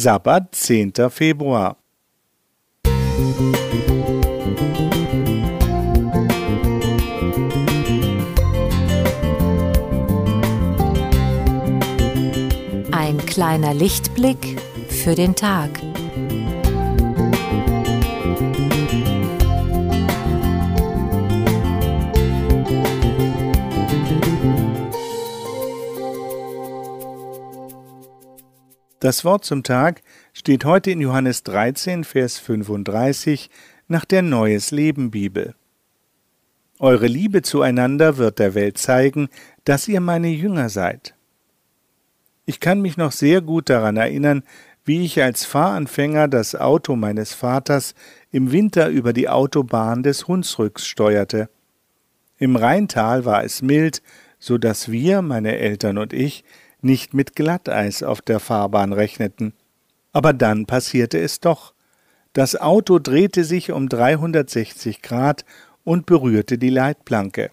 Sabbat, 10. Februar. Ein kleiner Lichtblick für den Tag. Das Wort zum Tag steht heute in Johannes 13, Vers 35 nach der Neues Leben Bibel. Eure Liebe zueinander wird der Welt zeigen, dass ihr meine Jünger seid. Ich kann mich noch sehr gut daran erinnern, wie ich als Fahranfänger das Auto meines Vaters im Winter über die Autobahn des Hunsrücks steuerte. Im Rheintal war es mild, so dass wir, meine Eltern und ich, nicht mit Glatteis auf der Fahrbahn rechneten. Aber dann passierte es doch. Das Auto drehte sich um 360 Grad und berührte die Leitplanke.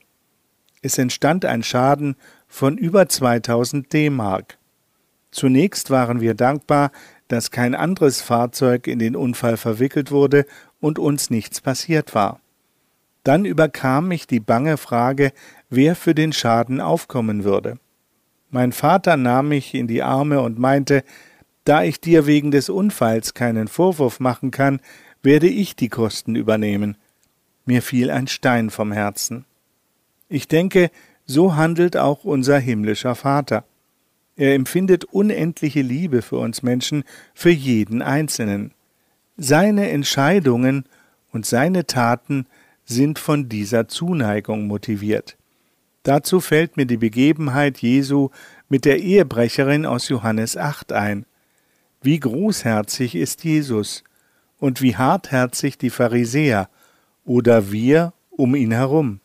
Es entstand ein Schaden von über 2000 D-Mark. Zunächst waren wir dankbar, dass kein anderes Fahrzeug in den Unfall verwickelt wurde und uns nichts passiert war. Dann überkam mich die bange Frage, wer für den Schaden aufkommen würde. Mein Vater nahm mich in die Arme und meinte, da ich dir wegen des Unfalls keinen Vorwurf machen kann, werde ich die Kosten übernehmen. Mir fiel ein Stein vom Herzen. Ich denke, so handelt auch unser himmlischer Vater. Er empfindet unendliche Liebe für uns Menschen, für jeden Einzelnen. Seine Entscheidungen und seine Taten sind von dieser Zuneigung motiviert. Dazu fällt mir die Begebenheit Jesu mit der Ehebrecherin aus Johannes 8 ein. Wie großherzig ist Jesus und wie hartherzig die Pharisäer oder wir um ihn herum.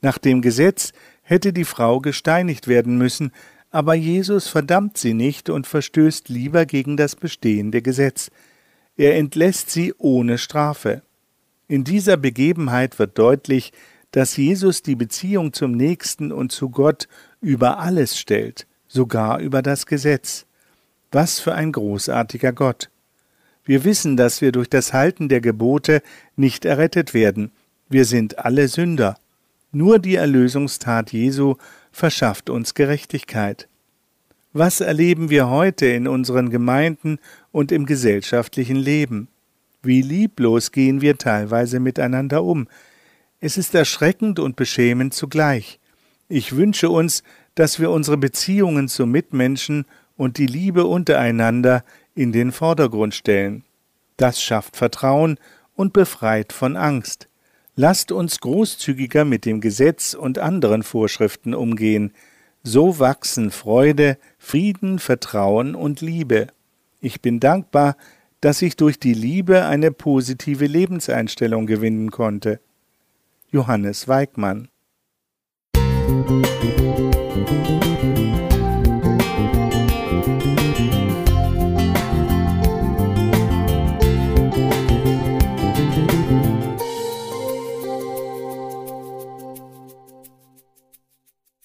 Nach dem Gesetz hätte die Frau gesteinigt werden müssen, aber Jesus verdammt sie nicht und verstößt lieber gegen das bestehende Gesetz. Er entlässt sie ohne Strafe. In dieser Begebenheit wird deutlich, dass Jesus die Beziehung zum Nächsten und zu Gott über alles stellt, sogar über das Gesetz. Was für ein großartiger Gott. Wir wissen, dass wir durch das Halten der Gebote nicht errettet werden. Wir sind alle Sünder. Nur die Erlösungstat Jesu verschafft uns Gerechtigkeit. Was erleben wir heute in unseren Gemeinden und im gesellschaftlichen Leben? Wie lieblos gehen wir teilweise miteinander um, es ist erschreckend und beschämend zugleich. Ich wünsche uns, dass wir unsere Beziehungen zu Mitmenschen und die Liebe untereinander in den Vordergrund stellen. Das schafft Vertrauen und befreit von Angst. Lasst uns großzügiger mit dem Gesetz und anderen Vorschriften umgehen. So wachsen Freude, Frieden, Vertrauen und Liebe. Ich bin dankbar, dass ich durch die Liebe eine positive Lebenseinstellung gewinnen konnte. Johannes Weigmann. Musik